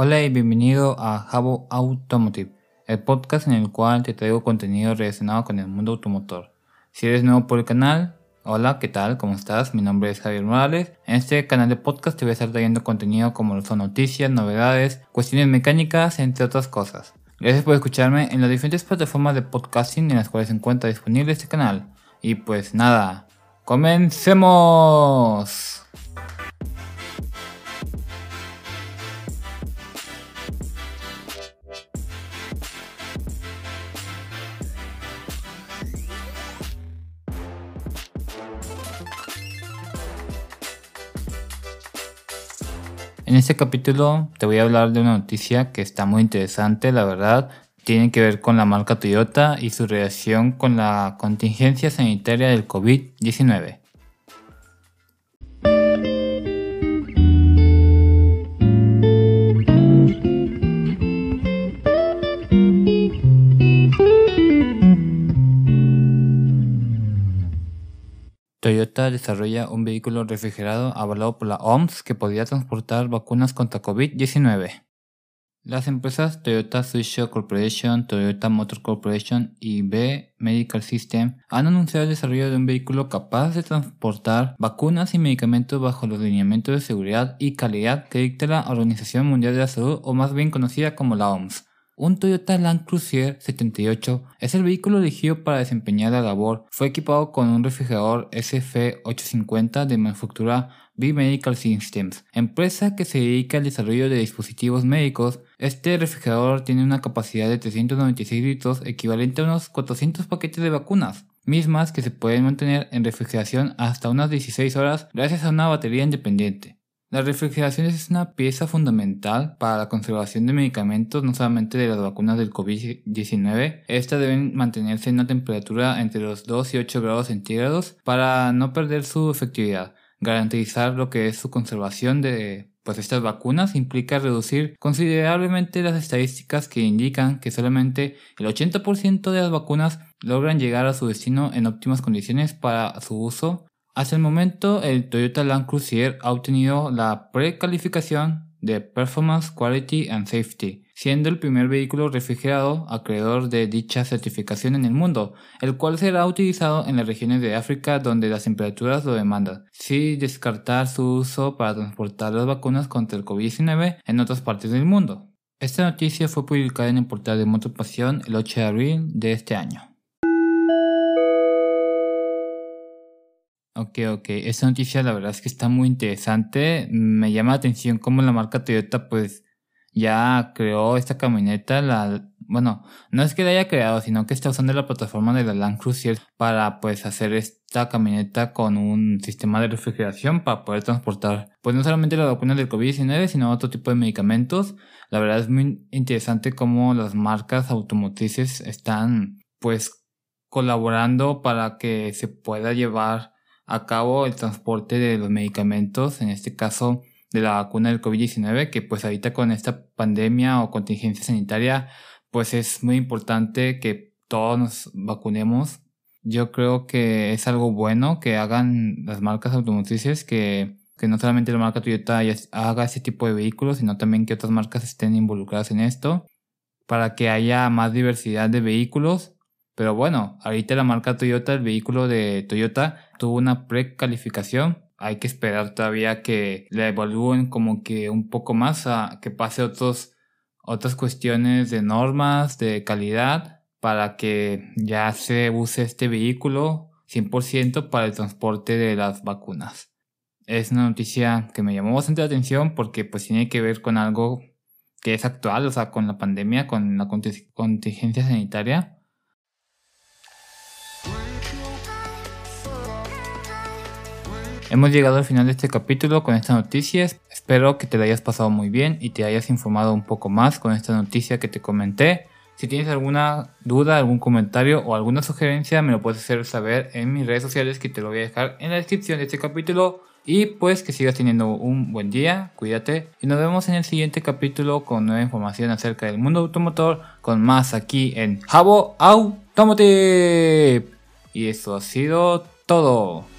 Hola y bienvenido a Jabo Automotive, el podcast en el cual te traigo contenido relacionado con el mundo automotor. Si eres nuevo por el canal, hola, ¿qué tal? ¿Cómo estás? Mi nombre es Javier Morales. En este canal de podcast te voy a estar trayendo contenido como son noticias, novedades, cuestiones mecánicas, entre otras cosas. Gracias por escucharme en las diferentes plataformas de podcasting en las cuales se encuentra disponible este canal. Y pues nada, comencemos. En este capítulo te voy a hablar de una noticia que está muy interesante, la verdad. Tiene que ver con la marca Toyota y su relación con la contingencia sanitaria del COVID-19. Toyota desarrolla un vehículo refrigerado avalado por la OMS que podría transportar vacunas contra COVID-19. Las empresas Toyota Tsusho Corporation, Toyota Motor Corporation y B Medical System han anunciado el desarrollo de un vehículo capaz de transportar vacunas y medicamentos bajo los lineamientos de seguridad y calidad que dicta la Organización Mundial de la Salud o más bien conocida como la OMS. Un Toyota Land Cruiser 78 es el vehículo elegido para desempeñar la labor. Fue equipado con un refrigerador SF850 de manufactura B-Medical Systems, empresa que se dedica al desarrollo de dispositivos médicos. Este refrigerador tiene una capacidad de 396 litros equivalente a unos 400 paquetes de vacunas mismas que se pueden mantener en refrigeración hasta unas 16 horas gracias a una batería independiente. La refrigeración es una pieza fundamental para la conservación de medicamentos, no solamente de las vacunas del COVID-19. Estas deben mantenerse en una temperatura entre los 2 y 8 grados centígrados para no perder su efectividad. Garantizar lo que es su conservación de pues estas vacunas implica reducir considerablemente las estadísticas que indican que solamente el 80% de las vacunas logran llegar a su destino en óptimas condiciones para su uso hasta el momento, el Toyota Land Cruiser ha obtenido la precalificación de Performance, Quality and Safety, siendo el primer vehículo refrigerado acreedor de dicha certificación en el mundo, el cual será utilizado en las regiones de África donde las temperaturas lo demandan, sin descartar su uso para transportar las vacunas contra el COVID-19 en otras partes del mundo. Esta noticia fue publicada en el portal de Motopasión el 8 de abril de este año. Ok, ok. Esta noticia la verdad es que está muy interesante. Me llama la atención cómo la marca Toyota pues ya creó esta camioneta. La, bueno, no es que la haya creado, sino que está usando la plataforma de la Land Cruiser para pues hacer esta camioneta con un sistema de refrigeración para poder transportar pues no solamente la vacuna del COVID-19, sino otro tipo de medicamentos. La verdad es muy interesante cómo las marcas automotrices están pues colaborando para que se pueda llevar a cabo el transporte de los medicamentos, en este caso de la vacuna del COVID-19, que pues ahorita con esta pandemia o contingencia sanitaria, pues es muy importante que todos nos vacunemos. Yo creo que es algo bueno que hagan las marcas automotrices, que, que no solamente la marca Toyota haga ese tipo de vehículos, sino también que otras marcas estén involucradas en esto, para que haya más diversidad de vehículos pero bueno, ahorita la marca Toyota, el vehículo de Toyota, tuvo una precalificación. Hay que esperar todavía que la evalúen como que un poco más, a que pase otros, otras cuestiones de normas, de calidad, para que ya se use este vehículo 100% para el transporte de las vacunas. Es una noticia que me llamó bastante la atención porque pues tiene que ver con algo que es actual, o sea, con la pandemia, con la contingencia sanitaria Hemos llegado al final de este capítulo con estas noticias. Espero que te hayas pasado muy bien y te hayas informado un poco más con esta noticia que te comenté. Si tienes alguna duda, algún comentario o alguna sugerencia, me lo puedes hacer saber en mis redes sociales que te lo voy a dejar en la descripción de este capítulo. Y pues que sigas teniendo un buen día, cuídate y nos vemos en el siguiente capítulo con nueva información acerca del mundo automotor, con más aquí en Jabo Automotive. Y eso ha sido todo.